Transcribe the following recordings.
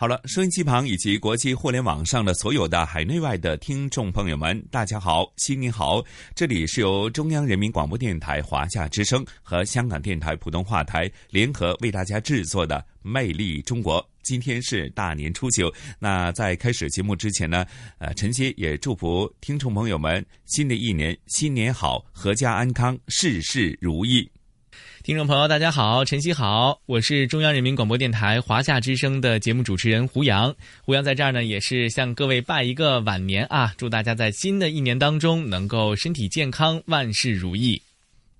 好了，收音机旁以及国际互联网上的所有的海内外的听众朋友们，大家好，新年好！这里是由中央人民广播电台华夏之声和香港电台普通话台联合为大家制作的《魅力中国》。今天是大年初九，那在开始节目之前呢，呃，晨曦也祝福听众朋友们新的一年新年好，阖家安康，事事如意。听众朋友，大家好，晨曦好，我是中央人民广播电台华夏之声的节目主持人胡杨。胡杨在这儿呢，也是向各位拜一个晚年啊，祝大家在新的一年当中能够身体健康，万事如意。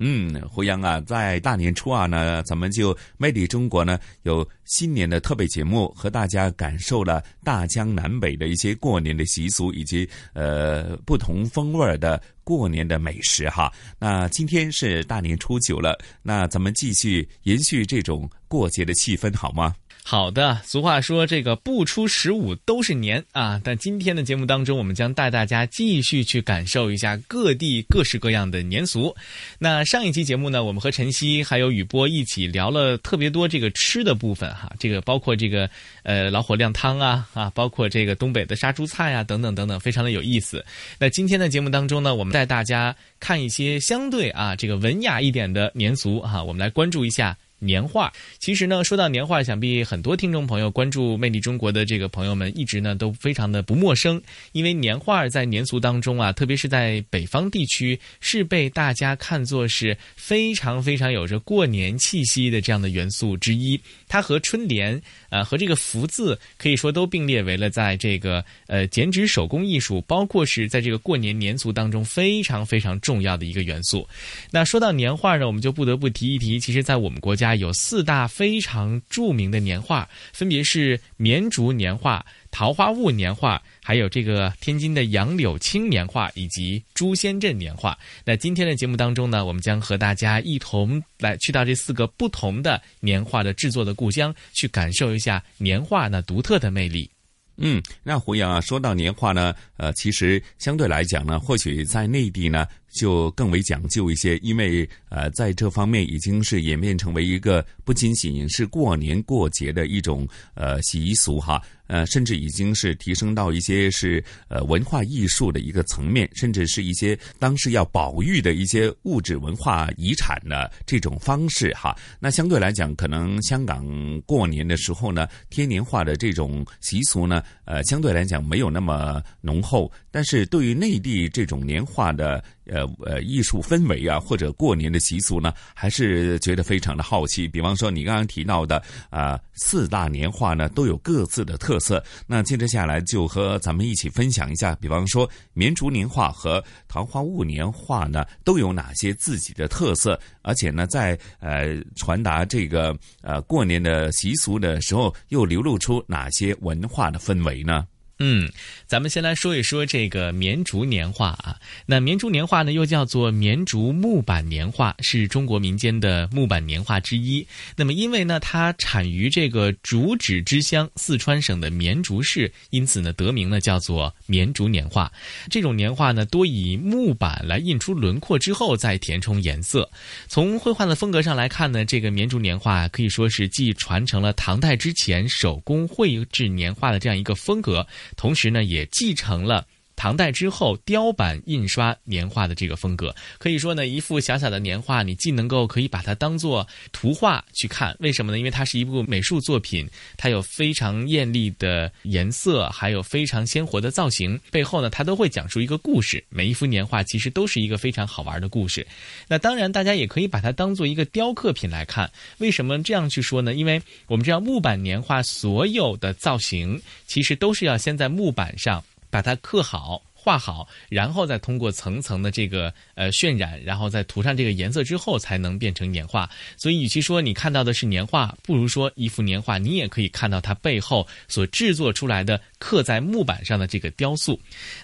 嗯，胡杨啊，在大年初二呢，咱们就魅力中国呢有新年的特别节目，和大家感受了大江南北的一些过年的习俗，以及呃不同风味的过年的美食哈。那今天是大年初九了，那咱们继续延续这种过节的气氛，好吗？好的，俗话说这个不出十五都是年啊。但今天的节目当中，我们将带大家继续去感受一下各地各式各样的年俗。那上一期节目呢，我们和晨曦还有雨波一起聊了特别多这个吃的部分哈，这个包括这个呃老火靓汤啊啊，包括这个东北的杀猪菜啊等等等等，非常的有意思。那今天的节目当中呢，我们带大家看一些相对啊这个文雅一点的年俗哈，我们来关注一下。年画，其实呢，说到年画，想必很多听众朋友关注《魅力中国》的这个朋友们，一直呢都非常的不陌生。因为年画在年俗当中啊，特别是在北方地区，是被大家看作是非常非常有着过年气息的这样的元素之一。它和春联啊，和这个福字，可以说都并列为了在这个呃剪纸手工艺术，包括是在这个过年年俗当中非常非常重要的一个元素。那说到年画呢，我们就不得不提一提，其实，在我们国家。有四大非常著名的年画，分别是绵竹年画、桃花坞年画，还有这个天津的杨柳青年画以及朱仙镇年画。那今天的节目当中呢，我们将和大家一同来去到这四个不同的年画的制作的故乡，去感受一下年画那独特的魅力。嗯，那胡杨啊，说到年画呢，呃，其实相对来讲呢，或许在内地呢。就更为讲究一些，因为呃，在这方面已经是演变成为一个不仅仅是过年过节的一种呃习俗哈，呃，甚至已经是提升到一些是呃文化艺术的一个层面，甚至是一些当时要保育的一些物质文化遗产的这种方式哈。那相对来讲，可能香港过年的时候呢，贴年画的这种习俗呢，呃，相对来讲没有那么浓厚，但是对于内地这种年画的。呃呃，艺术氛围啊，或者过年的习俗呢，还是觉得非常的好奇。比方说，你刚刚提到的啊，四大年画呢，都有各自的特色。那接着下来就和咱们一起分享一下，比方说绵竹年画和桃花坞年画呢，都有哪些自己的特色？而且呢，在呃传达这个呃过年的习俗的时候，又流露出哪些文化的氛围呢？嗯，咱们先来说一说这个绵竹年画啊。那绵竹年画呢，又叫做绵竹木板年画，是中国民间的木板年画之一。那么，因为呢，它产于这个竹纸之乡四川省的绵竹市，因此呢，得名呢叫做绵竹年画。这种年画呢，多以木板来印出轮廓之后再填充颜色。从绘画的风格上来看呢，这个绵竹年画可以说是既传承了唐代之前手工绘制年画的这样一个风格。同时呢，也继承了。唐代之后，雕版印刷年画的这个风格，可以说呢，一幅小小的年画，你既能够可以把它当做图画去看，为什么呢？因为它是一部美术作品，它有非常艳丽的颜色，还有非常鲜活的造型，背后呢，它都会讲述一个故事。每一幅年画其实都是一个非常好玩的故事。那当然，大家也可以把它当做一个雕刻品来看。为什么这样去说呢？因为我们知道木板年画所有的造型，其实都是要先在木板上。把它刻好。画好，然后再通过层层的这个呃渲染，然后再涂上这个颜色之后，才能变成年画。所以，与其说你看到的是年画，不如说一幅年画，你也可以看到它背后所制作出来的刻在木板上的这个雕塑。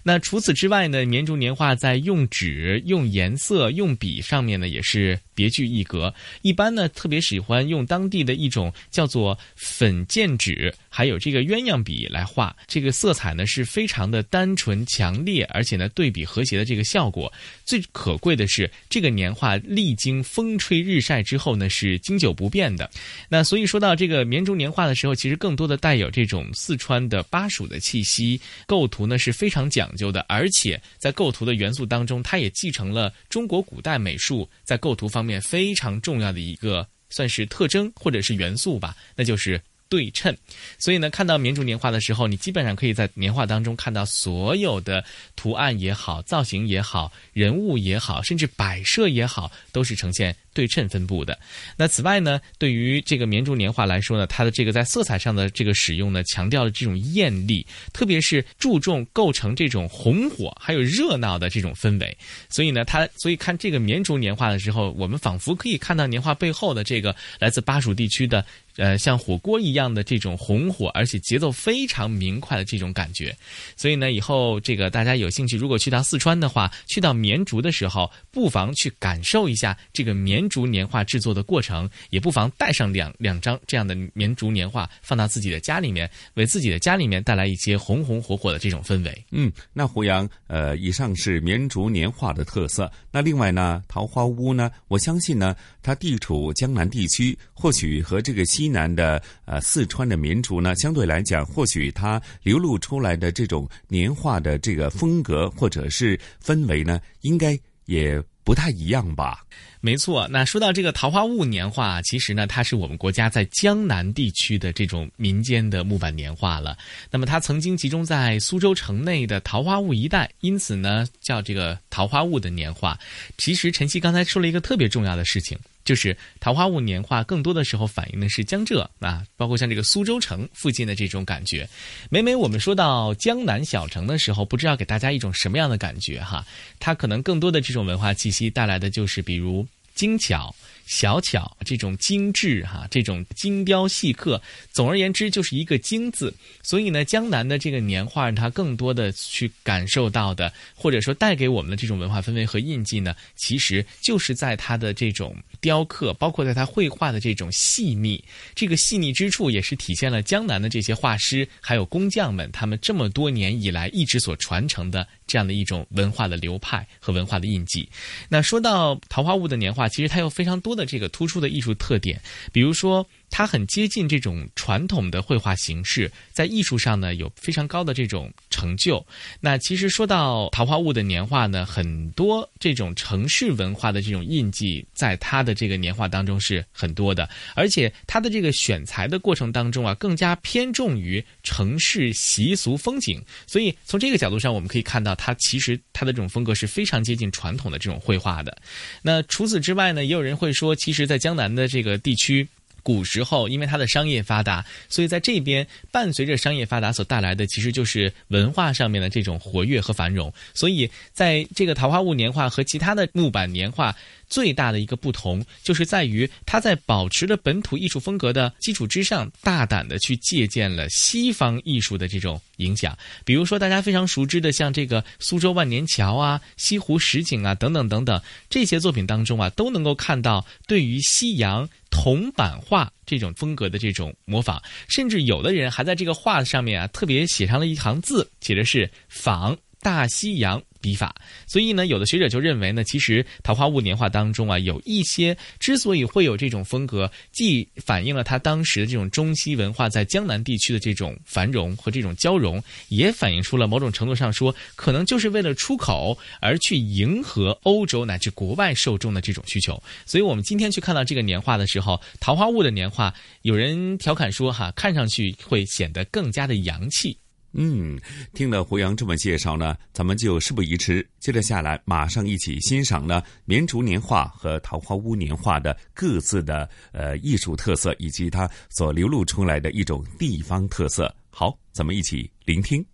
那除此之外呢，绵竹年画在用纸、用颜色、用笔上面呢，也是别具一格。一般呢，特别喜欢用当地的一种叫做粉笺纸，还有这个鸳鸯笔来画。这个色彩呢是非常的单纯强烈，而且呢对比和谐的这个效果。最可贵的是，这个年画历经风吹日晒之后呢是经久不变的。那所以说到这个绵竹年画的时候，其实更多的带有这种四川的巴蜀的气息，构图呢是非常讲究的，而且在构图的元素当中，它也继承了中国古代美术在构图方面非常重要的一个算是特征或者是元素吧，那就是对称。所以呢，看到绵竹年画的时候，你基本上可以在年画当中看到所有的图案也好、造型也好、人物也好，甚至摆设也好，都是呈现。对称分布的。那此外呢，对于这个绵竹年画来说呢，它的这个在色彩上的这个使用呢，强调了这种艳丽，特别是注重构成这种红火还有热闹的这种氛围。所以呢，它所以看这个绵竹年画的时候，我们仿佛可以看到年画背后的这个来自巴蜀地区的呃像火锅一样的这种红火，而且节奏非常明快的这种感觉。所以呢，以后这个大家有兴趣，如果去到四川的话，去到绵竹的时候，不妨去感受一下这个绵。竹年画制作的过程，也不妨带上两两张这样的绵竹年画，放到自己的家里面，为自己的家里面带来一些红红火火的这种氛围。嗯，那胡杨，呃，以上是绵竹年画的特色。那另外呢，桃花坞呢，我相信呢，它地处江南地区，或许和这个西南的呃四川的民族呢，相对来讲，或许它流露出来的这种年画的这个风格或者是氛围呢，应该也不太一样吧。没错，那说到这个桃花坞年画，其实呢，它是我们国家在江南地区的这种民间的木板年画了。那么它曾经集中在苏州城内的桃花坞一带，因此呢，叫这个桃花坞的年画。其实晨曦刚才说了一个特别重要的事情。就是桃花坞年画，更多的时候反映的是江浙啊，包括像这个苏州城附近的这种感觉。每每我们说到江南小城的时候，不知道给大家一种什么样的感觉哈？它可能更多的这种文化气息带来的就是，比如精巧。小巧这种精致哈，这种精雕细刻，总而言之就是一个“精”字。所以呢，江南的这个年画，让它更多的去感受到的，或者说带给我们的这种文化氛围和印记呢，其实就是在它的这种雕刻，包括在它绘画的这种细腻。这个细腻之处，也是体现了江南的这些画师还有工匠们，他们这么多年以来一直所传承的这样的一种文化的流派和文化的印记。那说到桃花坞的年画，其实它有非常多。的这个突出的艺术特点，比如说。它很接近这种传统的绘画形式，在艺术上呢有非常高的这种成就。那其实说到桃花坞的年画呢，很多这种城市文化的这种印记，在它的这个年画当中是很多的。而且它的这个选材的过程当中啊，更加偏重于城市习俗风景。所以从这个角度上，我们可以看到，它其实它的这种风格是非常接近传统的这种绘画的。那除此之外呢，也有人会说，其实，在江南的这个地区。古时候，因为它的商业发达，所以在这边伴随着商业发达所带来的，其实就是文化上面的这种活跃和繁荣。所以，在这个桃花坞年画和其他的木板年画。最大的一个不同，就是在于他在保持了本土艺术风格的基础之上，大胆的去借鉴了西方艺术的这种影响。比如说，大家非常熟知的，像这个苏州万年桥啊、西湖十景啊等等等等，这些作品当中啊，都能够看到对于西洋铜版画这种风格的这种模仿。甚至有的人还在这个画上面啊，特别写上了一行字，写的是“仿大西洋”。笔法，所以呢，有的学者就认为呢，其实桃花坞年画当中啊，有一些之所以会有这种风格，既反映了他当时的这种中西文化在江南地区的这种繁荣和这种交融，也反映出了某种程度上说，可能就是为了出口而去迎合欧洲乃至国外受众的这种需求。所以我们今天去看到这个年画的时候，桃花坞的年画，有人调侃说哈，看上去会显得更加的洋气。嗯，听了胡杨这么介绍呢，咱们就事不宜迟，接着下来马上一起欣赏呢，绵竹年画和桃花坞年画的各自的呃艺术特色以及它所流露出来的一种地方特色。好，咱们一起聆听。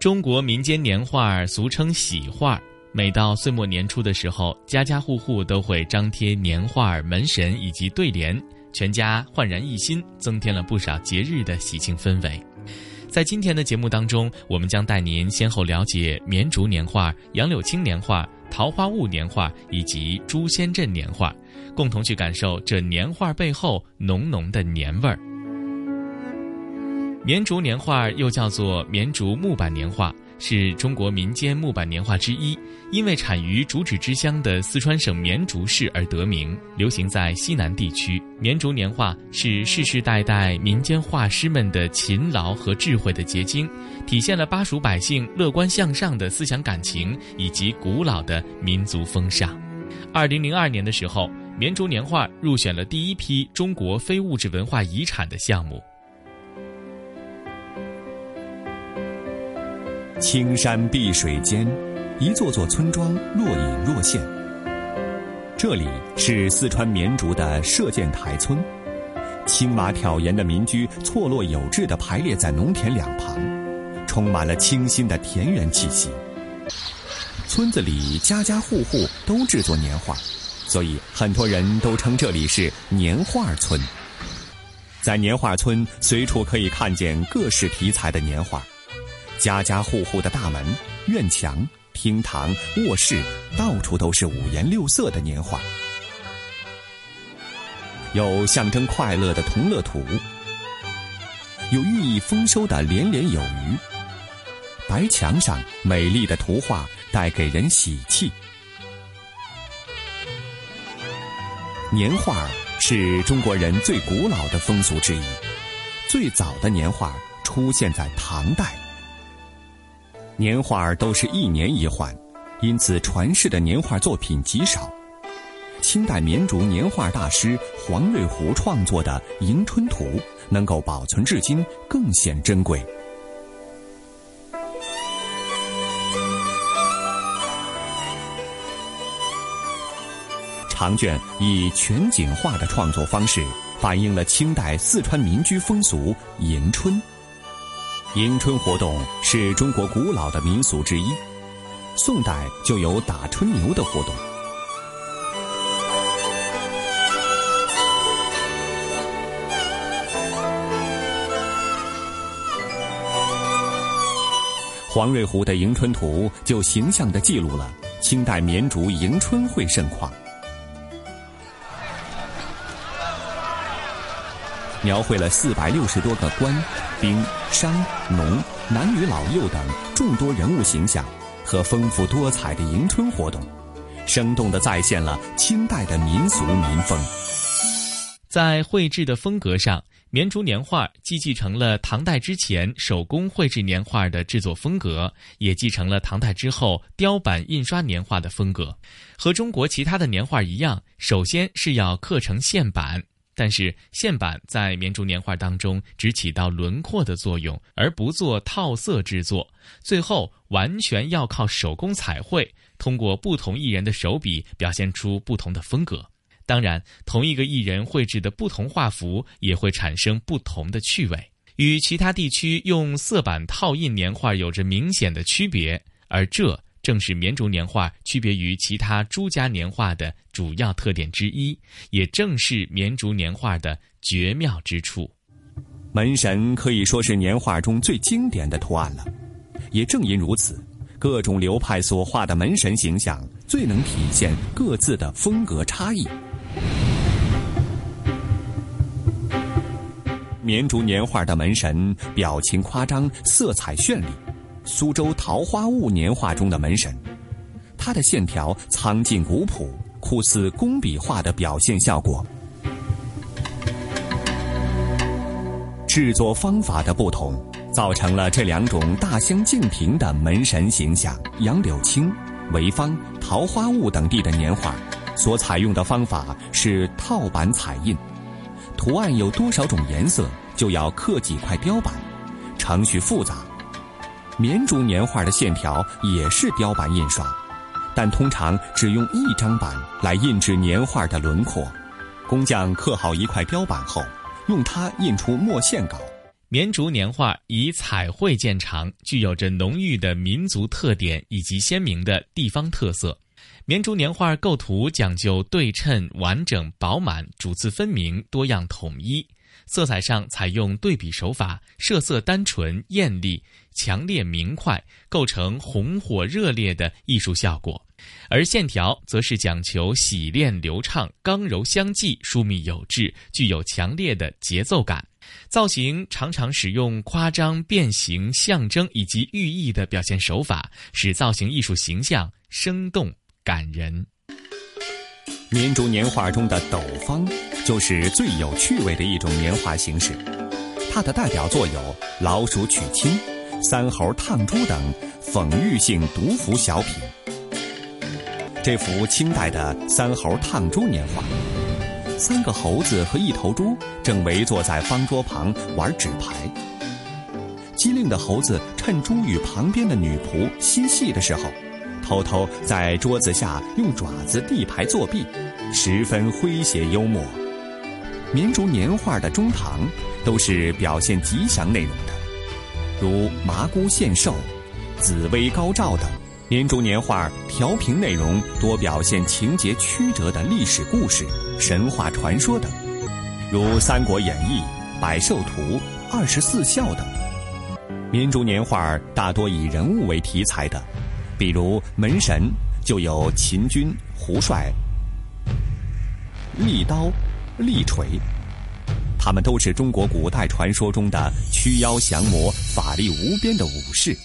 中国民间年画俗称喜画。每到岁末年初的时候，家家户户都会张贴年画、门神以及对联，全家焕然一新，增添了不少节日的喜庆氛围。在今天的节目当中，我们将带您先后了解绵竹年画、杨柳青年画、桃花坞年画以及朱仙镇年画，共同去感受这年画背后浓浓的年味儿。绵竹年画又叫做绵竹木板年画。是中国民间木板年画之一，因为产于竹纸之乡的四川省绵竹市而得名，流行在西南地区。绵竹年画是世世代代民间画师们的勤劳和智慧的结晶，体现了巴蜀百姓乐观向上的思想感情以及古老的民族风尚。二零零二年的时候，绵竹年画入选了第一批中国非物质文化遗产的项目。青山碧水间，一座座村庄若隐若现。这里是四川绵竹的射箭台村，青马挑檐的民居错落有致地排列在农田两旁，充满了清新的田园气息。村子里家家户户都制作年画，所以很多人都称这里是年画村。在年画村，随处可以看见各式题材的年画。家家户户的大门、院墙、厅堂、卧室，到处都是五颜六色的年画。有象征快乐的同乐图，有寓意丰收的连连有余。白墙上美丽的图画带给人喜气。年画是中国人最古老的风俗之一，最早的年画出现在唐代。年画都是一年一换，因此传世的年画作品极少。清代绵竹年画大师黄瑞湖创作的《迎春图》能够保存至今，更显珍贵。长卷以全景画的创作方式，反映了清代四川民居风俗迎春。迎春活动是中国古老的民俗之一，宋代就有打春牛的活动。黄瑞湖的《迎春图》就形象地记录了清代绵竹迎春会盛况。描绘了四百六十多个官、兵、商、农、男女老幼等众多人物形象和丰富多彩的迎春活动，生动地再现了清代的民俗民风。在绘制的风格上，绵竹年画既继承了唐代之前手工绘制年画的制作风格，也继承了唐代之后雕版印刷年画的风格。和中国其他的年画一样，首先是要刻成线版。但是线板在绵竹年画当中只起到轮廓的作用，而不做套色制作。最后完全要靠手工彩绘，通过不同艺人的手笔表现出不同的风格。当然，同一个艺人绘制的不同画幅也会产生不同的趣味，与其他地区用色板套印年画有着明显的区别。而这。正是绵竹年画区别于其他诸家年画的主要特点之一，也正是绵竹年画的绝妙之处。门神可以说是年画中最经典的图案了，也正因如此，各种流派所画的门神形象最能体现各自的风格差异。绵竹年画的门神表情夸张，色彩绚丽。苏州桃花坞年画中的门神，它的线条苍劲古朴，酷似工笔画的表现效果。制作方法的不同，造成了这两种大相径庭的门神形象。杨柳青、潍坊、桃花坞等地的年画，所采用的方法是套版彩印，图案有多少种颜色，就要刻几块雕版，程序复杂。绵竹年画的线条也是雕版印刷，但通常只用一张版来印制年画的轮廓。工匠刻好一块雕版后，用它印出墨线稿。绵竹年画以彩绘见长，具有着浓郁的民族特点以及鲜明的地方特色。绵竹年画构图讲究对称、完整、饱满，主次分明，多样统一。色彩上采用对比手法，色色单纯、艳丽、强烈、明快，构成红火热烈的艺术效果。而线条则是讲求洗练流畅、刚柔相济、疏密有致，具有强烈的节奏感。造型常常使用夸张、变形、象征以及寓意的表现手法，使造型艺术形象生动感人。绵竹年画中的斗方，就是最有趣味的一种年画形式。它的代表作有《老鼠娶亲》《三猴烫猪》等讽喻性独幅小品。这幅清代的《三猴烫猪》年画，三个猴子和一头猪正围坐在方桌旁玩纸牌。机灵的猴子趁猪与旁边的女仆嬉戏的时候。偷偷在桌子下用爪子递牌作弊，十分诙谐幽默。绵竹年画的中堂都是表现吉祥内容的，如麻姑献寿、紫薇高照等。绵竹年画调平内容多表现情节曲折的历史故事、神话传说等，如《三国演义》《百寿图》《二十四孝》等。绵竹年画大多以人物为题材的。比如门神就有秦军、胡帅、利刀、利锤，他们都是中国古代传说中的驱妖降魔、法力无边的武士，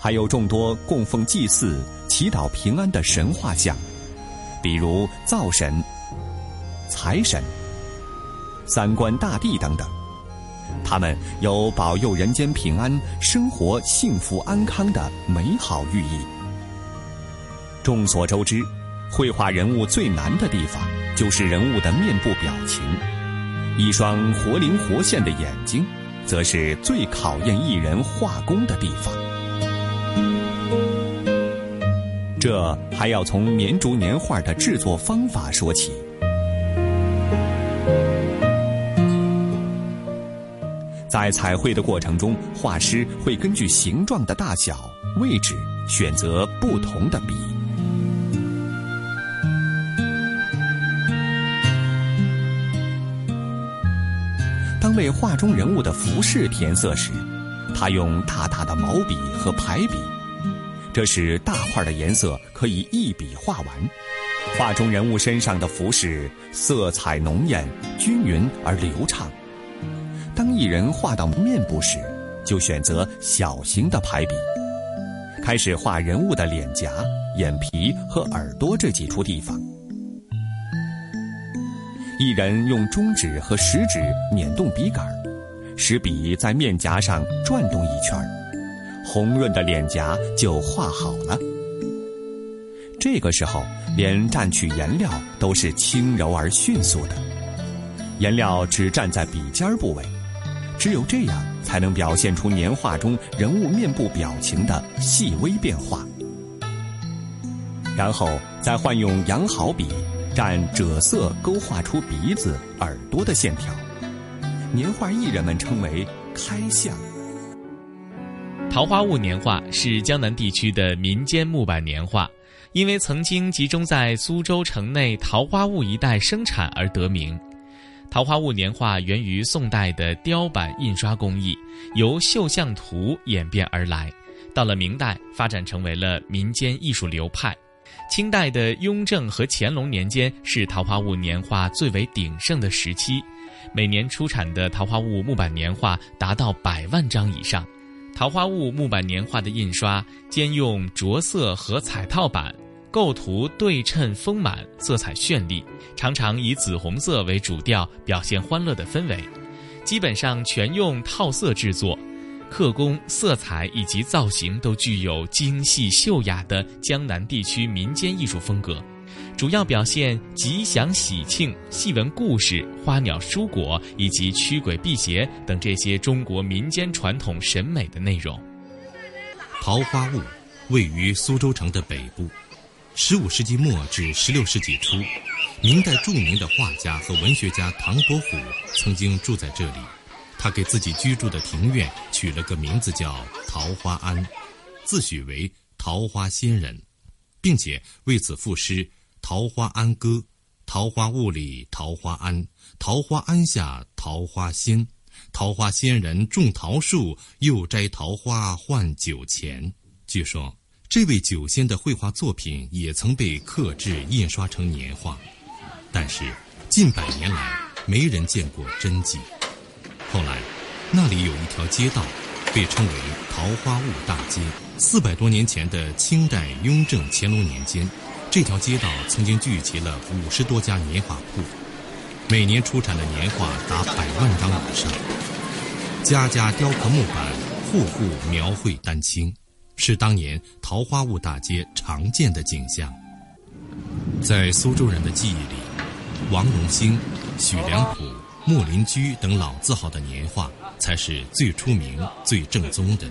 还有众多供奉祭祀、祈祷平安的神话像，比如灶神、财神、三官大帝等等，他们有保佑人间平安、生活幸福安康的美好寓意。众所周知，绘画人物最难的地方就是人物的面部表情，一双活灵活现的眼睛，则是最考验艺人画工的地方。这还要从绵竹年画的制作方法说起。在彩绘的过程中，画师会根据形状的大小、位置，选择不同的笔。为画中人物的服饰填色时，他用大大的毛笔和排笔，这使大画的颜色可以一笔画完。画中人物身上的服饰色彩浓艳、均匀而流畅。当一人画到面部时，就选择小型的排笔，开始画人物的脸颊、眼皮和耳朵这几处地方。一人用中指和食指捻动笔杆，使笔在面颊上转动一圈，红润的脸颊就画好了。这个时候，连蘸取颜料都是轻柔而迅速的，颜料只蘸在笔尖部位，只有这样才能表现出年画中人物面部表情的细微变化。然后再换用羊毫笔。蘸赭色勾画出鼻子、耳朵的线条，年画艺人们称为开相。桃花坞年画是江南地区的民间木板年画，因为曾经集中在苏州城内桃花坞一带生产而得名。桃花坞年画源于宋代的雕版印刷工艺，由绣像图演变而来，到了明代发展成为了民间艺术流派。清代的雍正和乾隆年间是桃花坞年画最为鼎盛的时期，每年出产的桃花坞木板年画达到百万张以上。桃花坞木板年画的印刷兼用着色和彩套版，构图对称丰满，色彩绚丽，常常以紫红色为主调，表现欢乐的氛围。基本上全用套色制作。刻工、色彩以及造型都具有精细秀雅的江南地区民间艺术风格，主要表现吉祥喜庆、戏文故事、花鸟蔬果以及驱鬼辟邪等这些中国民间传统审美的内容。桃花坞位于苏州城的北部，十五世纪末至十六世纪初，明代著名的画家和文学家唐伯虎曾经住在这里。他给自己居住的庭院取了个名字叫桃花庵，自诩为桃花仙人，并且为此赋诗《桃花庵歌》：“桃花坞里桃花庵，桃花庵下桃花仙，桃花仙人种桃树，又摘桃花换酒钱。”据说。这位酒仙的绘画作品也曾被刻制印刷成年画，但是近百年来没人见过真迹。后来，那里有一条街道，被称为桃花坞大街。四百多年前的清代雍正、乾隆年间，这条街道曾经聚集了五十多家年画铺，每年出产的年画达百万张以上，家家雕刻木板，户户描绘丹青。是当年桃花坞大街常见的景象。在苏州人的记忆里，王荣兴、许良甫、木林居等老字号的年画才是最出名、最正宗的，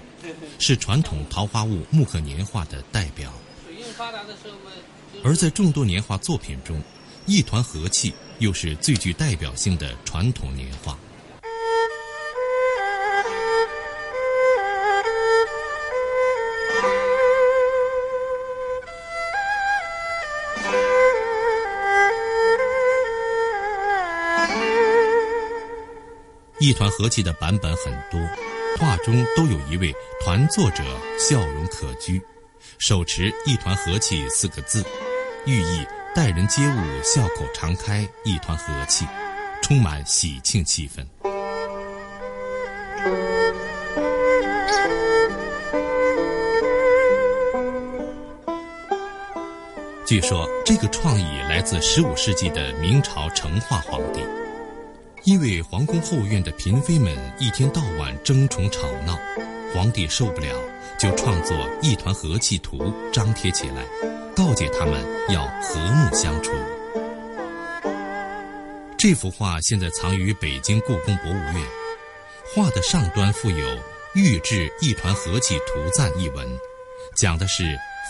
是传统桃花坞木刻年画的代表。而在众多年画作品中，一团和气又是最具代表性的传统年画。一团和气的版本很多，画中都有一位团作者笑容可掬，手持“一团和气”四个字，寓意待人接物笑口常开，一团和气，充满喜庆气氛。据说这个创意来自十五世纪的明朝成化皇帝。因为皇宫后院的嫔妃们一天到晚争宠吵闹，皇帝受不了，就创作《一团和气图》张贴起来，告诫他们要和睦相处。这幅画现在藏于北京故宫博物院，画的上端附有“御制一团和气图赞”一文，讲的是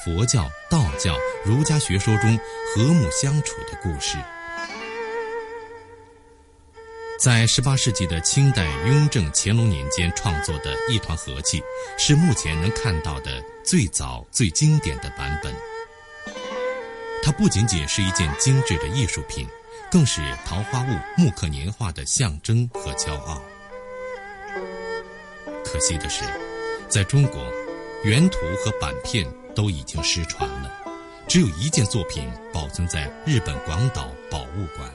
佛教、道教、儒家学说中和睦相处的故事。在十八世纪的清代雍正、乾隆年间创作的一团和气，是目前能看到的最早、最经典的版本。它不仅仅是一件精致的艺术品，更是桃花坞木刻年画的象征和骄傲。可惜的是，在中国，原图和版片都已经失传了，只有一件作品保存在日本广岛宝物馆。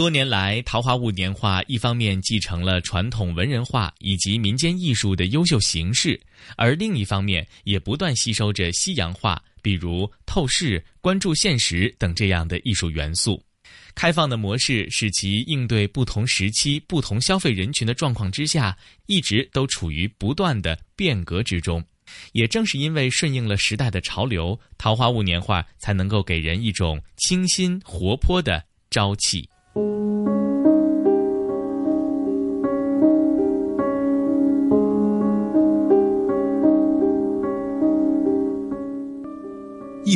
多年来，桃花坞年画一方面继承了传统文人画以及民间艺术的优秀形式，而另一方面也不断吸收着西洋画，比如透视、关注现实等这样的艺术元素。开放的模式使其应对不同时期、不同消费人群的状况之下，一直都处于不断的变革之中。也正是因为顺应了时代的潮流，桃花坞年画才能够给人一种清新活泼的朝气。一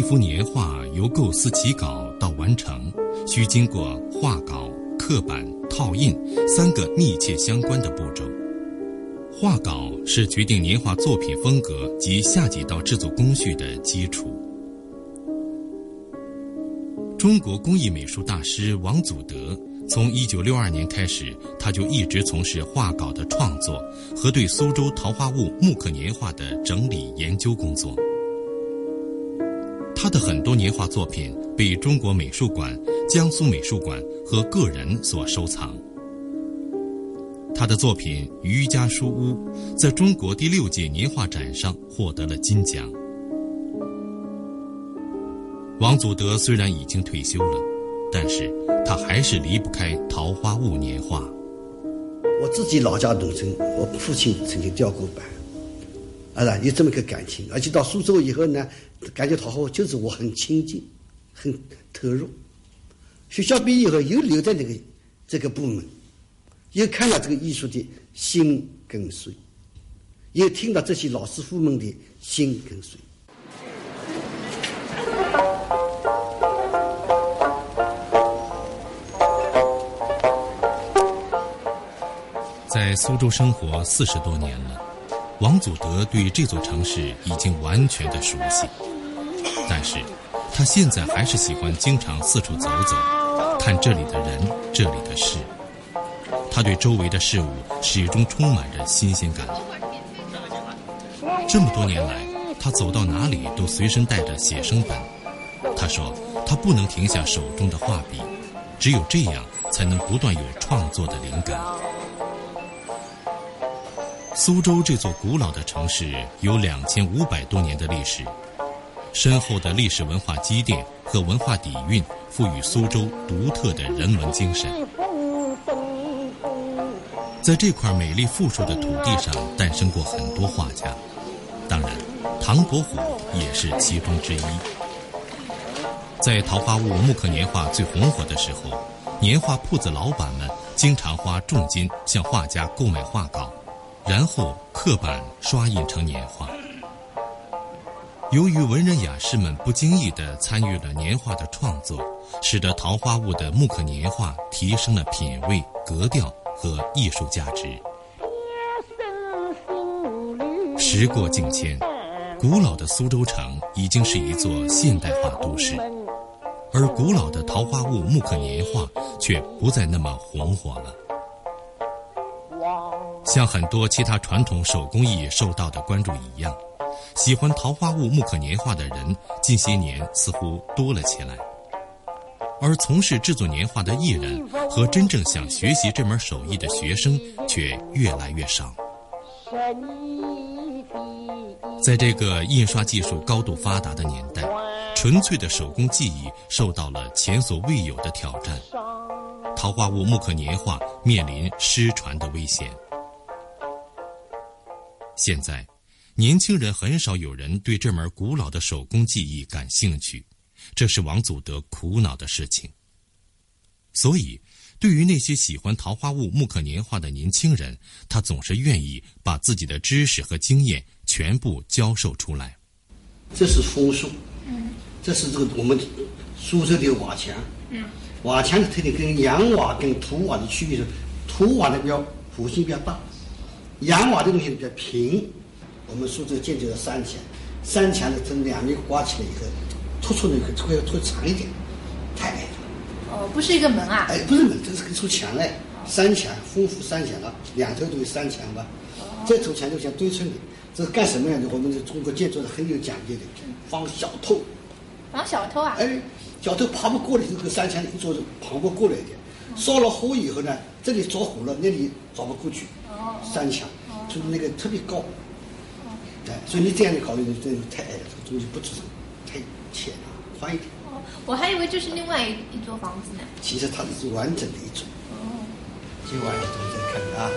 幅年画由构思起稿到完成，需经过画稿、刻板、套印三个密切相关的步骤。画稿是决定年画作品风格及下几道制作工序的基础。中国工艺美术大师王祖德，从一九六二年开始，他就一直从事画稿的创作和对苏州桃花坞木刻年画的整理研究工作。他的很多年画作品被中国美术馆、江苏美术馆和个人所收藏。他的作品《余家书屋》在中国第六届年画展上获得了金奖。王祖德虽然已经退休了，但是他还是离不开桃花坞年画。我自己老家农村，我父亲曾经雕过班，啊，有这么个感情。而且到苏州以后呢，感觉桃花坞就是我很亲近，很投入。学校毕业以后又留在那个这个部门，又看到这个艺术的心跟随，又听到这些老师傅们的心跟随。在苏州生活四十多年了，王祖德对这座城市已经完全的熟悉。但是，他现在还是喜欢经常四处走走，看这里的人，这里的事。他对周围的事物始终充满着新鲜感。这么多年来，他走到哪里都随身带着写生本。他说：“他不能停下手中的画笔，只有这样才能不断有创作的灵感。”苏州这座古老的城市有两千五百多年的历史，深厚的历史文化积淀和文化底蕴赋予苏州独特的人文精神。在这块美丽富庶的土地上，诞生过很多画家，当然，唐伯虎也是其中之一。在桃花坞木刻年画最红火的时候，年画铺子老板们经常花重金向画家购买画稿。然后刻版刷印成年画。由于文人雅士们不经意地参与了年画的创作，使得桃花坞的木刻年画提升了品位、格调和艺术价值。时过境迁，古老的苏州城已经是一座现代化都市，而古老的桃花坞木刻年画却不再那么红火了。像很多其他传统手工艺受到的关注一样，喜欢桃花坞木刻年画的人近些年似乎多了起来，而从事制作年画的艺人和真正想学习这门手艺的学生却越来越少。在这个印刷技术高度发达的年代，纯粹的手工技艺受到了前所未有的挑战，桃花坞木刻年画面临失传的危险。现在，年轻人很少有人对这门古老的手工技艺感兴趣，这是王祖德苦恼的事情。所以，对于那些喜欢桃花坞木刻年画的年轻人，他总是愿意把自己的知识和经验全部教授出来。这是枫树，嗯，这是这个我们苏州的瓦墙，嗯，瓦墙的特点跟洋瓦跟土瓦的区别是，土瓦的比较弧形比较大。洋瓦的东西比较平，我们苏州建筑的三墙，三墙的从两面刮起来以后，突出的会会长一点，太矮了。哦，不是一个门啊？哎，不是门，这是一出墙嘞，三墙，丰富三墙了，两头都有三墙吧？这头墙就像对称的，这是干什么样的？我们的中国建筑的很有讲究的，防小偷。防小偷啊？哎，小偷爬不过来，这个三墙一座爬不过来的。烧了火以后呢，这里着火了，那里着不过去。三墙，就是那个特别高，哎，所以你这样的考虑，这太矮了，这个东西不支撑，太浅了，宽一点。哦，我还以为这是另外一一座房子呢。其实它是完整的一座。哦。今晚我们再看啊。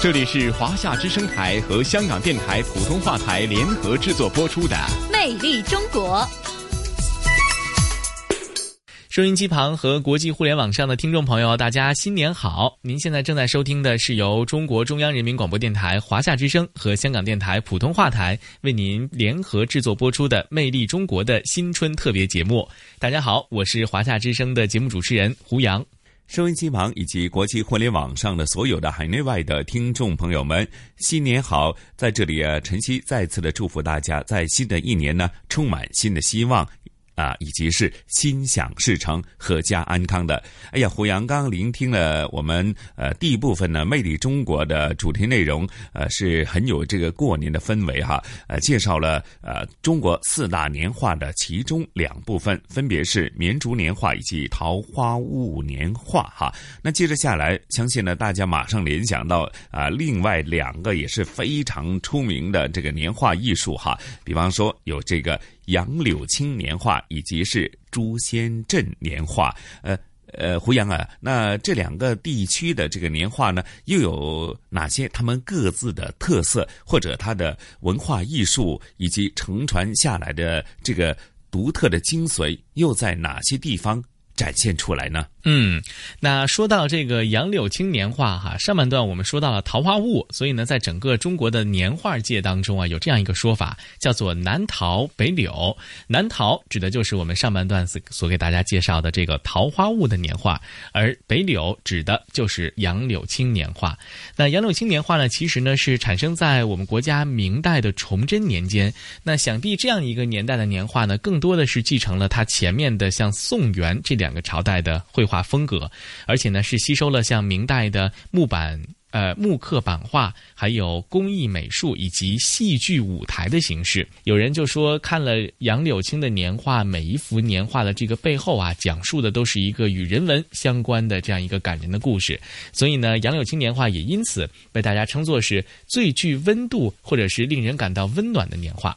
这里是华夏之声台和香港电台普通话台联合制作播出的《魅力中国》。收音机旁和国际互联网上的听众朋友，大家新年好！您现在正在收听的是由中国中央人民广播电台华夏之声和香港电台普通话台为您联合制作播出的《魅力中国》的新春特别节目。大家好，我是华夏之声的节目主持人胡杨。收音机旁以及国际互联网上的所有的海内外的听众朋友们，新年好！在这里啊，晨曦再次的祝福大家，在新的一年呢，充满新的希望。啊，以及是心想事成、阖家安康的。哎呀，胡杨刚聆听了我们呃第一部分呢《魅力中国》的主题内容，呃是很有这个过年的氛围哈。呃，介绍了呃中国四大年画的其中两部分，分别是绵竹年画以及桃花坞年画哈。那接着下来，相信呢大家马上联想到啊另外两个也是非常出名的这个年画艺术哈，比方说有这个。杨柳青年画以及是朱仙镇年画，呃呃，胡杨啊，那这两个地区的这个年画呢，又有哪些他们各自的特色，或者它的文化艺术以及承传下来的这个独特的精髓，又在哪些地方展现出来呢？嗯，那说到这个杨柳青年画哈，上半段我们说到了桃花坞，所以呢，在整个中国的年画界当中啊，有这样一个说法，叫做南桃北柳。南桃指的就是我们上半段所所给大家介绍的这个桃花坞的年画，而北柳指的就是杨柳青年画。那杨柳青年画呢，其实呢是产生在我们国家明代的崇祯年间。那想必这样一个年代的年画呢，更多的是继承了它前面的像宋元这两个朝代的绘画。画风格，而且呢是吸收了像明代的木板、呃木刻版画，还有工艺美术以及戏剧舞台的形式。有人就说，看了杨柳青的年画，每一幅年画的这个背后啊，讲述的都是一个与人文相关的这样一个感人的故事。所以呢，杨柳青年画也因此被大家称作是最具温度或者是令人感到温暖的年画。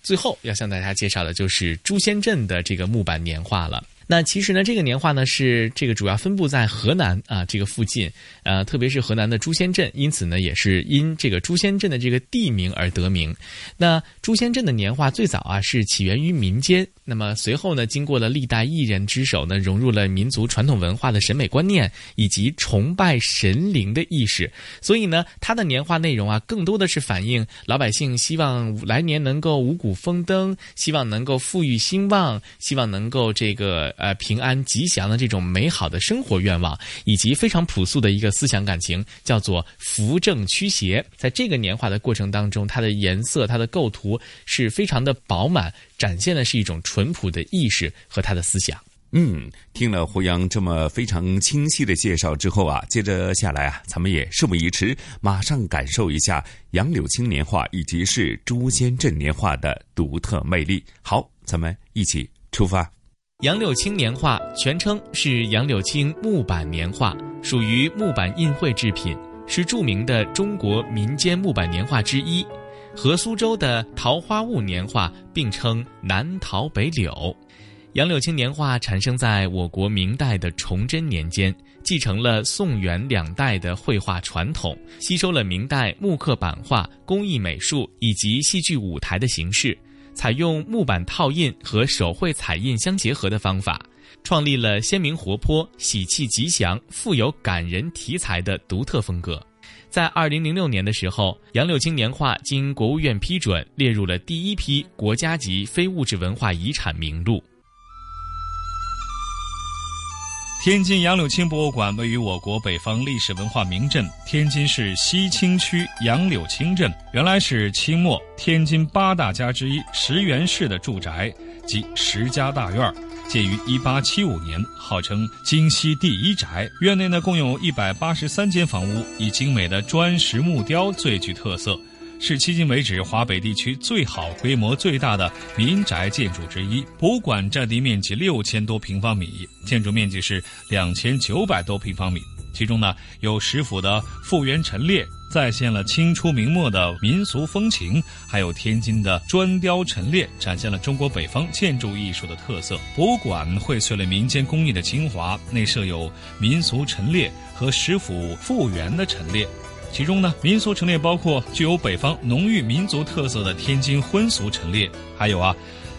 最后要向大家介绍的就是朱仙镇的这个木板年画了。那其实呢，这个年画呢是这个主要分布在河南啊这个附近，呃，特别是河南的朱仙镇，因此呢也是因这个朱仙镇的这个地名而得名。那朱仙镇的年画最早啊是起源于民间，那么随后呢经过了历代艺人之手呢，融入了民族传统文化的审美观念以及崇拜神灵的意识，所以呢它的年画内容啊更多的是反映老百姓希望来年能够五谷丰登，希望能够富裕兴旺，希望能够这个。呃，平安吉祥的这种美好的生活愿望，以及非常朴素的一个思想感情，叫做扶正驱邪。在这个年画的过程当中，它的颜色、它的构图是非常的饱满，展现的是一种淳朴的意识和他的思想。嗯，听了胡杨这么非常清晰的介绍之后啊，接着下来啊，咱们也事不宜迟，马上感受一下杨柳青年画以及是朱仙镇年画的独特魅力。好，咱们一起出发。杨柳青年画全称是杨柳青木板年画，属于木板印绘制品，是著名的中国民间木板年画之一，和苏州的桃花坞年画并称南桃北柳。杨柳青年画产生在我国明代的崇祯年间，继承了宋元两代的绘画传统，吸收了明代木刻版画、工艺美术以及戏剧舞台的形式。采用木板套印和手绘彩印相结合的方法，创立了鲜明活泼、喜气吉祥、富有感人题材的独特风格。在二零零六年的时候，杨柳青年画经国务院批准，列入了第一批国家级非物质文化遗产名录。天津杨柳青博物馆位于我国北方历史文化名镇天津市西青区杨柳青镇，原来是清末天津八大家之一石原氏的住宅及石家大院，建于一八七五年，号称京西第一宅。院内呢共有一百八十三间房屋，以精美的砖石木雕最具特色。是迄今为止华北地区最好、规模最大的民宅建筑之一。博物馆占地面积六千多平方米，建筑面积是两千九百多平方米。其中呢，有石府的复原陈列，再现了清初明末的民俗风情；还有天津的砖雕陈列，展现了中国北方建筑艺术的特色。博物馆荟萃了民间工艺的精华，内设有民俗陈列和石府复原的陈列。其中呢，民俗陈列包括具有北方浓郁民族特色的天津婚俗陈列，还有啊，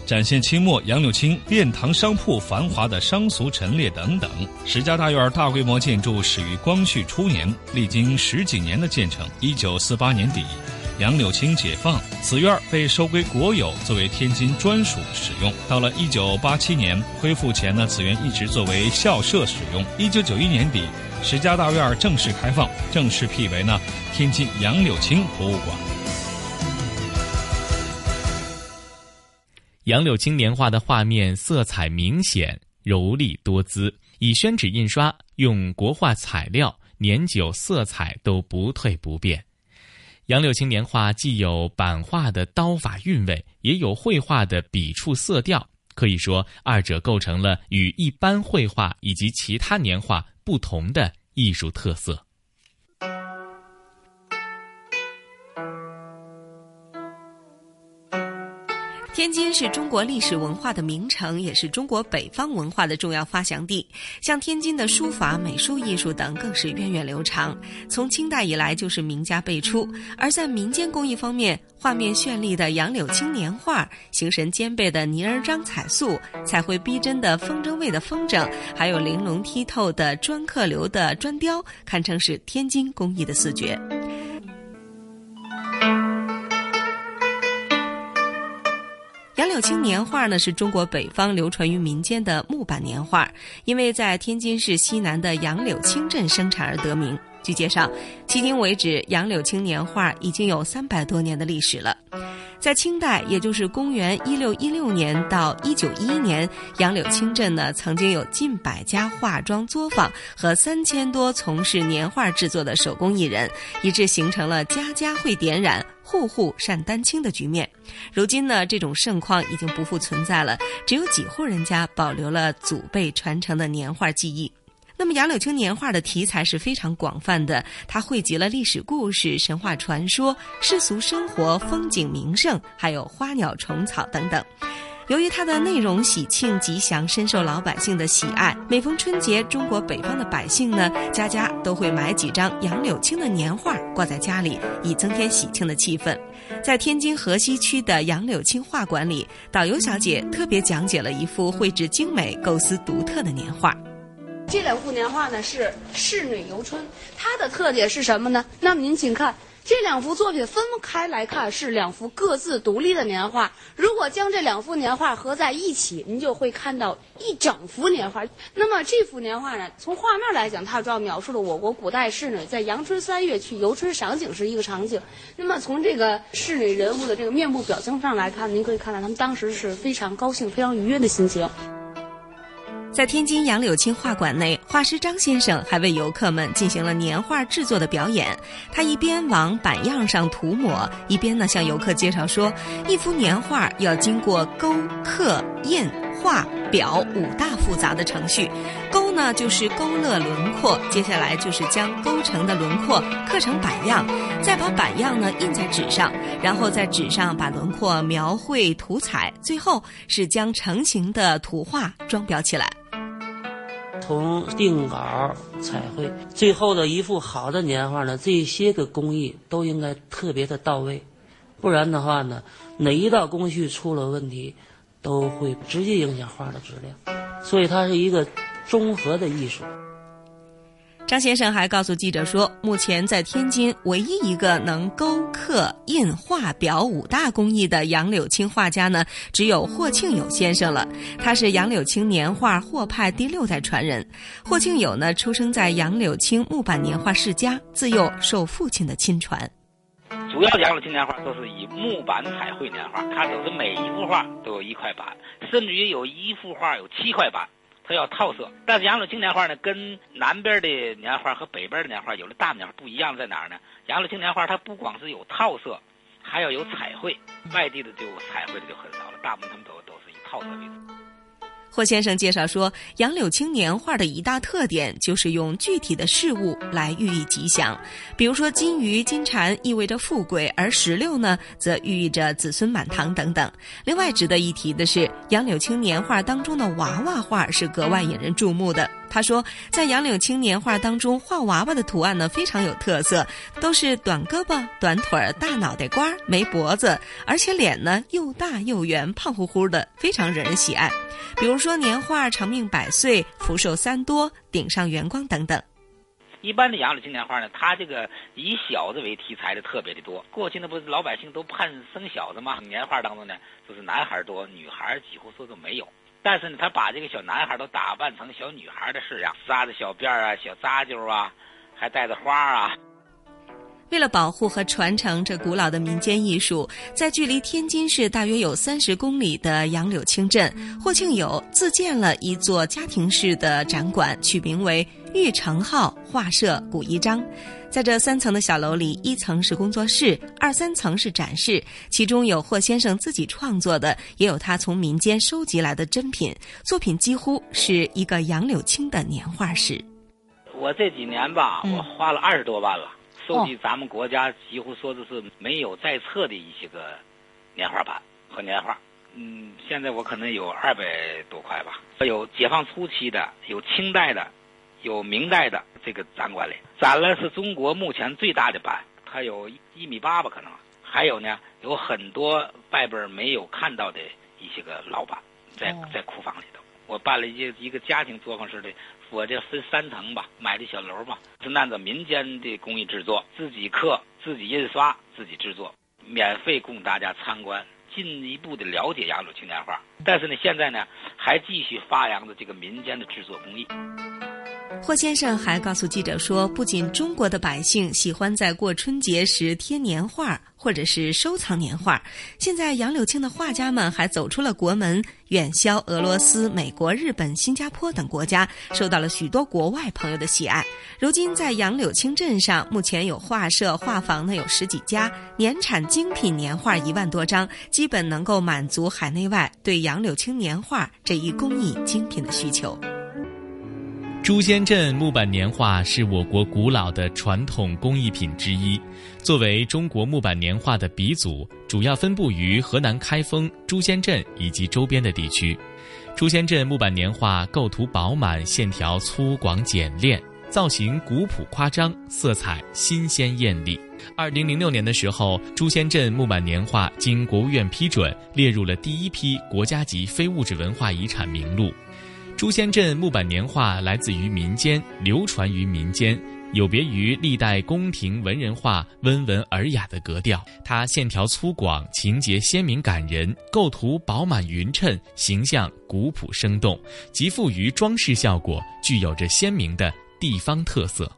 展现清末杨柳青殿堂商铺繁华的商俗陈列等等。石家大院大规模建筑始于光绪初年，历经十几年的建成。一九四八年底，杨柳青解放，此院被收归国有，作为天津专属使用。到了一九八七年恢复前呢，此院一直作为校舍使用。一九九一年底。石家大院正式开放，正式辟为呢天津杨柳青博物馆。杨柳青年画的画面色彩明显、柔丽多姿，以宣纸印刷，用国画材料，年久色彩都不退不变。杨柳青年画既有版画的刀法韵味，也有绘画的笔触色调，可以说二者构成了与一般绘画以及其他年画。不同的艺术特色。天津是中国历史文化的名城，也是中国北方文化的重要发祥地。像天津的书法、美术艺术等更是源远流长，从清代以来就是名家辈出。而在民间工艺方面，画面绚丽的杨柳青年画、形神兼备的泥人张彩塑、彩绘逼真的风筝位的风筝，还有玲珑剔透的砖刻流的砖雕，堪称是天津工艺的四绝。柳青年画呢，是中国北方流传于民间的木板年画，因为在天津市西南的杨柳青镇生产而得名。据介绍，迄今为止，杨柳青年画已经有三百多年的历史了。在清代，也就是公元一六一六年到一九一一年，杨柳青镇呢曾经有近百家化妆作坊和三千多从事年画制作的手工艺人，以致形成了家家会点染、户户善丹青的局面。如今呢，这种盛况已经不复存在了，只有几户人家保留了祖辈传承的年画技艺。那么杨柳青年画的题材是非常广泛的，它汇集了历史故事、神话传说、世俗生活、风景名胜，还有花鸟虫草等等。由于它的内容喜庆吉祥，深受老百姓的喜爱。每逢春节，中国北方的百姓呢，家家都会买几张杨柳青的年画挂在家里，以增添喜庆的气氛。在天津河西区的杨柳青画馆里，导游小姐特别讲解了一幅绘制精美、构思独特的年画。这两幅年画呢是《仕女游春》，它的特点是什么呢？那么您请看这两幅作品分开来看是两幅各自独立的年画，如果将这两幅年画合在一起，您就会看到一整幅年画。那么这幅年画呢，从画面来讲，它主要描述了我国古代仕女在阳春三月去游春赏景是一个场景。那么从这个仕女人物的这个面部表情上来看，您可以看到他们当时是非常高兴、非常愉悦的心情。在天津杨柳青画馆内，画师张先生还为游客们进行了年画制作的表演。他一边往板样上涂抹，一边呢向游客介绍说：“一幅年画要经过勾、刻、印、画、裱五大复杂的程序。勾呢就是勾勒轮廓，接下来就是将勾成的轮廓刻成板样，再把板样呢印在纸上，然后在纸上把轮廓描绘涂彩，最后是将成型的图画装裱起来。”从定稿、彩绘，最后的一幅好的年画呢，这些个工艺都应该特别的到位，不然的话呢，哪一道工序出了问题，都会直接影响画的质量。所以它是一个综合的艺术。张先生还告诉记者说，目前在天津唯一一个能勾刻、印、画、裱五大工艺的杨柳青画家呢，只有霍庆友先生了。他是杨柳青年画霍派第六代传人。霍庆友呢，出生在杨柳青木板年画世家，自幼受父亲的亲传。主要杨柳青年画都是以木板彩绘年画，它都是每一幅画都有一块板，甚至于有一幅画有七块板。它要套色，但是杨柳青年画呢，跟南边的年画和北边的年画有的大年画不一样在哪儿呢？杨柳青年画它不光是有套色，还要有彩绘。外地的就彩绘的就很少了，大部分他们都都是以套色为主。霍先生介绍说，杨柳青年画的一大特点就是用具体的事物来寓意吉祥，比如说金鱼、金蝉意味着富贵，而石榴呢则寓意着子孙满堂等等。另外值得一提的是，杨柳青年画当中的娃娃画是格外引人注目的。他说，在杨柳青年画当中，画娃娃的图案呢非常有特色，都是短胳膊、短腿、大脑袋瓜、没脖子，而且脸呢又大又圆、胖乎乎的，非常惹人喜爱。比如说年画长命百岁、福寿三多、顶上圆光等等。一般的杨柳青年画呢，它这个以小子为题材的特别的多。过去呢不是老百姓都盼生小子吗？年画当中呢，就是男孩多，女孩几乎说都没有。但是呢，他把这个小男孩都打扮成小女孩的式样，扎着小辫儿啊，小扎揪啊，还带着花啊。为了保护和传承这古老的民间艺术，在距离天津市大约有三十公里的杨柳青镇，霍庆友自建了一座家庭式的展馆，取名为“玉成号画社古一章”。在这三层的小楼里，一层是工作室，二三层是展示，其中有霍先生自己创作的，也有他从民间收集来的珍品作品，几乎是一个杨柳青的年画室。我这几年吧，我花了二十多万了，收集咱们国家几乎说的是没有在册的一些个年画版和年画。嗯，现在我可能有二百多块吧，有解放初期的，有清代的，有明代的这个展馆里展了是中国目前最大的版，它有一米八吧，可能还有呢，有很多外边没有看到的一些个老版，在在库房里头。我办了一一个家庭作坊式的，我这分三层吧，买的小楼嘛，是按照民间的工艺制作，自己刻、自己印刷、自己制作，免费供大家参观，进一步的了解杨柳青年画。但是呢，现在呢，还继续发扬着这个民间的制作工艺。霍先生还告诉记者说，不仅中国的百姓喜欢在过春节时贴年画，或者是收藏年画，现在杨柳青的画家们还走出了国门，远销俄罗斯、美国、日本、新加坡等国家，受到了许多国外朋友的喜爱。如今在杨柳青镇上，目前有画社、画房呢有十几家，年产精品年画一万多张，基本能够满足海内外对杨柳青年画这一工艺精品的需求。朱仙镇木板年画是我国古老的传统工艺品之一，作为中国木板年画的鼻祖，主要分布于河南开封、朱仙镇以及周边的地区。朱仙镇木板年画构图饱满，线条粗犷简练，造型古朴夸张，色彩新鲜艳丽。二零零六年的时候，朱仙镇木板年画经国务院批准，列入了第一批国家级非物质文化遗产名录。朱仙镇木板年画来自于民间，流传于民间，有别于历代宫廷文人画温文尔雅的格调。它线条粗犷，情节鲜明感人，构图饱满匀称，形象古朴生动，极富于装饰效果，具有着鲜明的地方特色。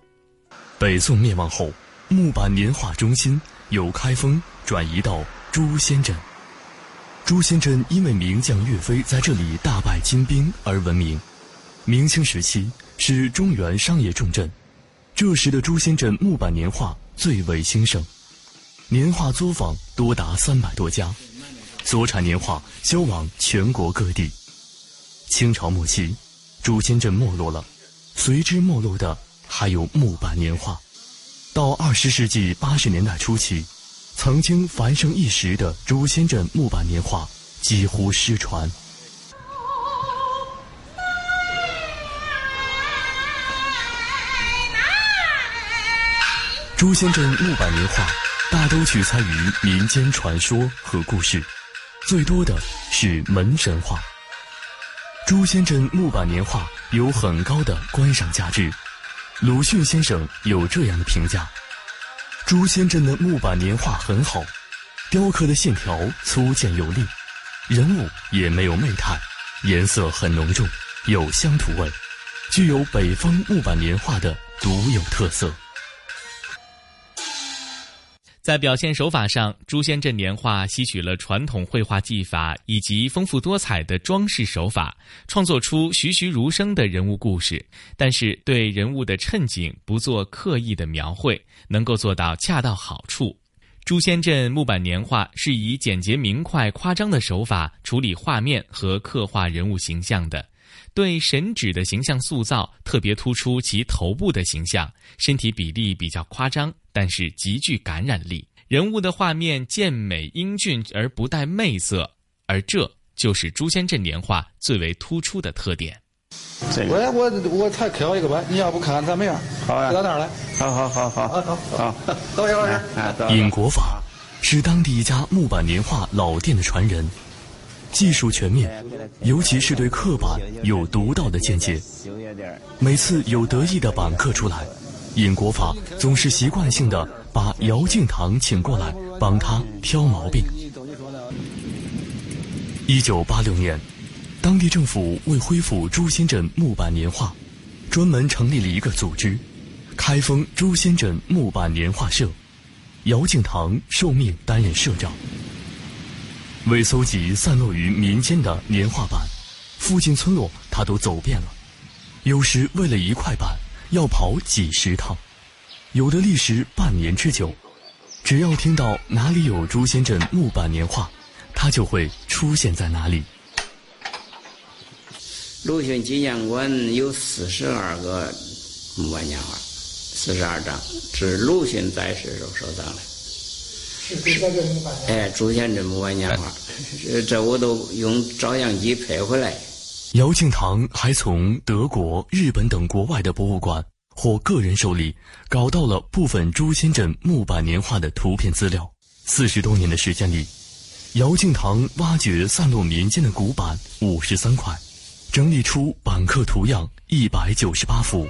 北宋灭亡后，木板年画中心由开封转移到朱仙镇。朱仙镇因为名将岳飞在这里大败金兵而闻名。明清时期是中原商业重镇，这时的朱仙镇木板年画最为兴盛，年画作坊多达三百多家，所产年画销往全国各地。清朝末期，朱仙镇没落了，随之没落的还有木板年画。到二十世纪八十年代初期。曾经繁盛一时的朱仙镇木板年画几乎失传。朱仙镇木板年画大都取材于民间传说和故事，最多的是门神话。朱仙镇木板年画有很高的观赏价值，鲁迅先生有这样的评价。朱仙镇的木板年画很好，雕刻的线条粗健有力，人物也没有媚态，颜色很浓重，有乡土味，具有北方木板年画的独有特色。在表现手法上，朱仙镇年画吸取了传统绘画技法以及丰富多彩的装饰手法，创作出栩栩如生的人物故事。但是，对人物的衬景不做刻意的描绘，能够做到恰到好处。朱仙镇木板年画是以简洁明快、夸张的手法处理画面和刻画人物形象的。对神祇的形象塑造特别突出其头部的形象，身体比例比较夸张。但是极具感染力，人物的画面健美英俊而不带媚色，而这就是朱仙镇年画最为突出的特点。我我我才刻一个吧，你要不看看怎么样？好呀，到那儿来。好好好好好。尹国法是当地一家木板年画老店的传人，技术全面，尤其是对刻板有独到的见解。每次有得意的板刻出来。尹国法总是习惯性的把姚敬堂请过来帮他挑毛病。一九八六年，当地政府为恢复朱仙镇木板年画，专门成立了一个组织——开封朱仙镇木板年画社。姚敬堂受命担任社长。为搜集散落于民间的年画板，附近村落他都走遍了。有时为了一块板。要跑几十趟，有的历时半年之久。只要听到哪里有朱仙镇木板年画，他就会出现在哪里。鲁迅纪念馆有四十二个木板年画，四十二张，是鲁迅在世时候收藏的。是这个木板哎，朱仙镇木板年画，这这我都用照相机拍回来。姚敬堂还从德国、日本等国外的博物馆或个人手里搞到了部分朱仙镇木板年画的图片资料。四十多年的时间里，姚敬堂挖掘散落民间的古板五十三块，整理出板刻图样一百九十八幅。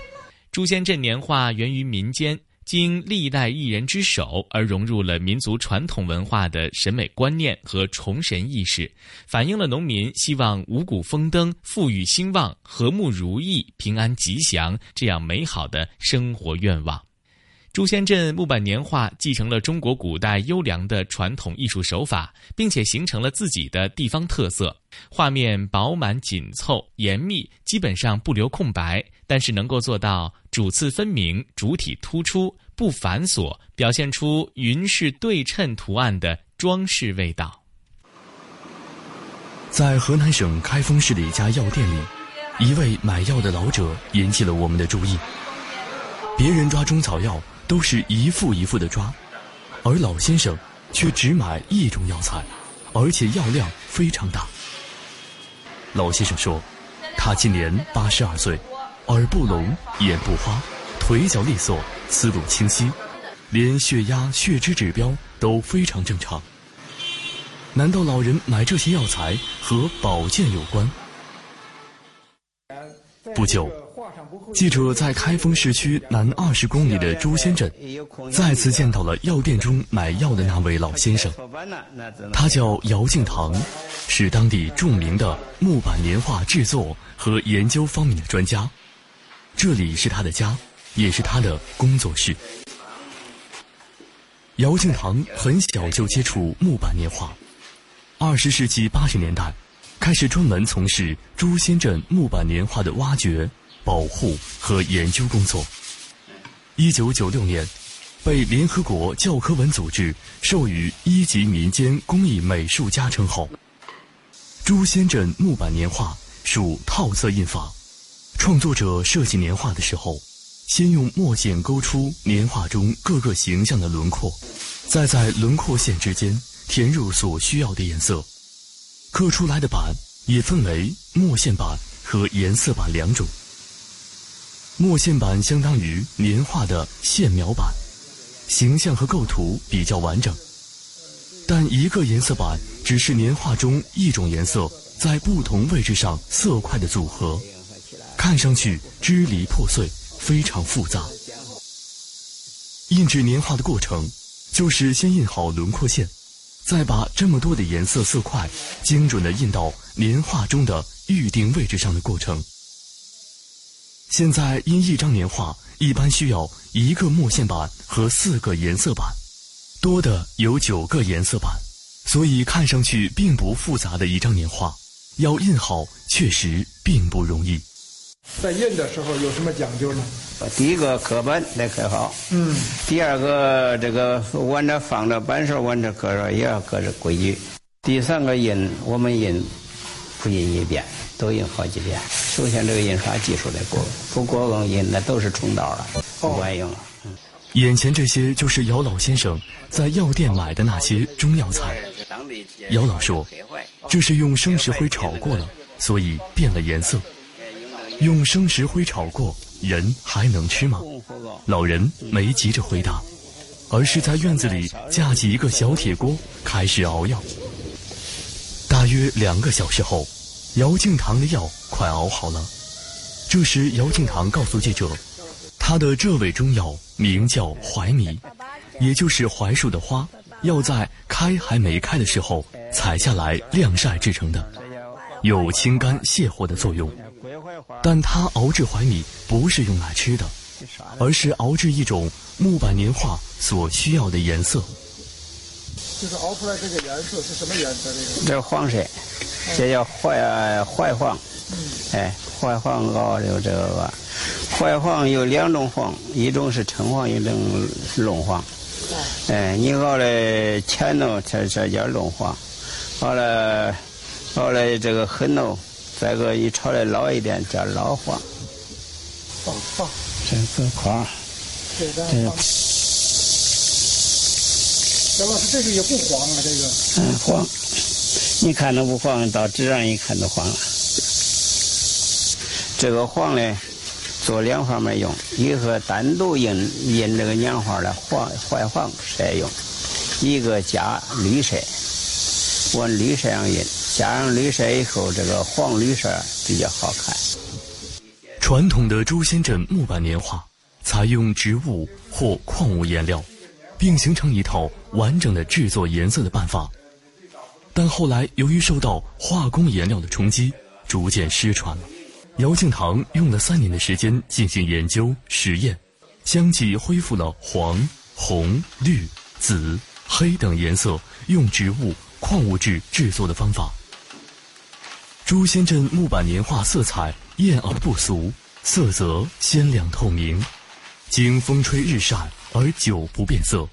朱仙镇年画源于民间。经历代艺人之手而融入了民族传统文化的审美观念和崇神意识，反映了农民希望五谷丰登、富裕兴旺、和睦如意、平安吉祥这样美好的生活愿望。朱仙镇木板年画继承了中国古代优良的传统艺术手法，并且形成了自己的地方特色。画面饱满紧凑、严密，基本上不留空白，但是能够做到主次分明、主体突出、不繁琐，表现出云式对称图案的装饰味道。在河南省开封市的一家药店里，一位买药的老者引起了我们的注意。别人抓中草药。都是一副一副的抓，而老先生却只买一种药材，而且药量非常大。老先生说，他今年八十二岁，耳不聋，眼不花，腿脚利索，思路清晰，连血压、血脂指标都非常正常。难道老人买这些药材和保健有关？不久。记者在开封市区南二十公里的朱仙镇，再次见到了药店中买药的那位老先生。他叫姚敬堂，是当地著名的木板年画制作和研究方面的专家。这里是他的家，也是他的工作室。姚敬堂很小就接触木板年画，二十世纪八十年代，开始专门从事朱仙镇木板年画的挖掘。保护和研究工作。一九九六年，被联合国教科文组织授予一级民间工艺美术家称号。朱仙镇木板年画属套色印法，创作者设计年画的时候，先用墨线勾出年画中各个形象的轮廓，再在轮廓线之间填入所需要的颜色。刻出来的板也分为墨线板和颜色板两种。墨线板相当于年画的线描板，形象和构图比较完整。但一个颜色板只是年画中一种颜色在不同位置上色块的组合，看上去支离破碎，非常复杂。印制年画的过程，就是先印好轮廓线，再把这么多的颜色色块精准地印到年画中的预定位置上的过程。现在印一张年画一般需要一个墨线板和四个颜色板，多的有九个颜色板，所以看上去并不复杂的一张年画，要印好确实并不容易。在印的时候有什么讲究呢？第一个刻板得刻好，嗯，第二个这个往这放着板手往这搁着也要搁着规矩，第三个印我们印不印一遍。都印好几遍。首先，这个印刷技术得过，不过硬印那都是冲道了，不管用了。眼前这些就是姚老先生在药店买的那些中药材。姚老说，这是用生石灰炒过了，所以变了颜色。用生石灰炒过，人还能吃吗？老人没急着回答，而是在院子里架起一个小铁锅，开始熬药。大约两个小时后。姚敬堂的药快熬好了。这时，姚敬堂告诉记者，他的这味中药名叫槐米，也就是槐树的花，要在开还没开的时候采下来晾晒制成的，有清肝泻火的作用。但他熬制槐米不是用来吃的，而是熬制一种木板年画所需要的颜色。就是熬出来这个颜色是什么颜色？这个这黄色。这叫槐槐黄，哎，槐黄熬有这个，槐黄有两种黄，一种是橙黄，一种龙黄。哎，你熬的浅浓，这这叫龙黄；熬了熬了这个很浓，再个一炒的老一点叫老黄。放放，这个框，这个。小老师，这个也不黄啊，这个。嗯，黄。你看都不黄，到纸上一看都黄了。这个黄呢，做两方面用，一个单独印印这个年画的黄坏黄色用，一个加绿色，往绿色上印，加上绿色以后，这个黄绿色比较好看。传统的朱仙镇木板年画采用植物或矿物颜料，并形成一套完整的制作颜色的办法。但后来由于受到化工颜料的冲击，逐渐失传。姚敬堂用了三年的时间进行研究实验，相继恢复了黄、红、绿、紫、黑等颜色用植物、矿物质制作的方法。朱仙镇木板年画色彩艳而不俗，色泽鲜亮透明，经风吹日晒而久不变色，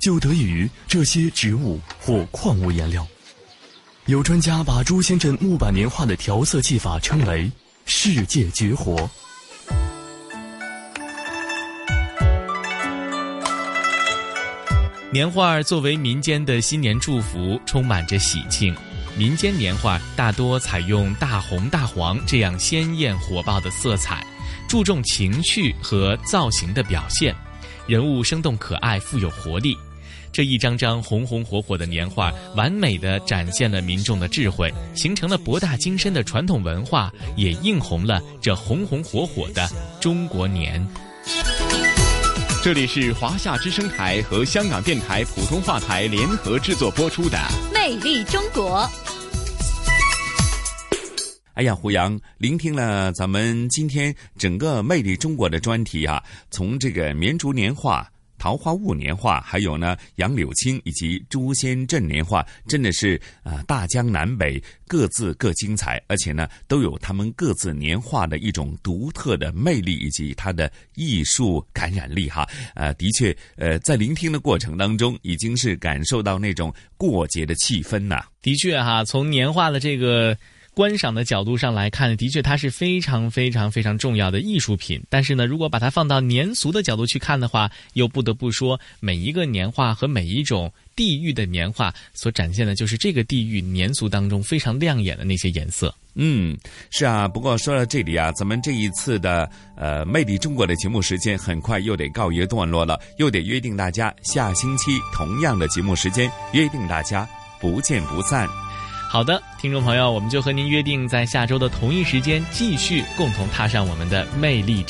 就得益于这些植物或矿物颜料。有专家把朱仙镇木板年画的调色技法称为“世界绝活”。年画作为民间的新年祝福，充满着喜庆。民间年画大多采用大红大黄这样鲜艳火爆的色彩，注重情趣和造型的表现，人物生动可爱，富有活力。这一张张红红火火的年画，完美的展现了民众的智慧，形成了博大精深的传统文化，也映红了这红红火火的中国年。这里是华夏之声台和香港电台普通话台联合制作播出的《魅力中国》。哎呀，胡杨，聆听了咱们今天整个《魅力中国》的专题啊，从这个绵竹年画。桃花坞年画，还有呢杨柳青以及朱仙镇年画，真的是啊大江南北各自各精彩，而且呢都有他们各自年画的一种独特的魅力以及它的艺术感染力哈。呃，的确，呃，在聆听的过程当中，已经是感受到那种过节的气氛呐。的确哈，从年画的这个。观赏的角度上来看，的确它是非常非常非常重要的艺术品。但是呢，如果把它放到年俗的角度去看的话，又不得不说，每一个年画和每一种地域的年画所展现的，就是这个地域年俗当中非常亮眼的那些颜色。嗯，是啊。不过说到这里啊，咱们这一次的呃《魅力中国》的节目时间很快又得告一段落了，又得约定大家下星期同样的节目时间，约定大家不见不散。好的，听众朋友，我们就和您约定，在下周的同一时间，继续共同踏上我们的魅力。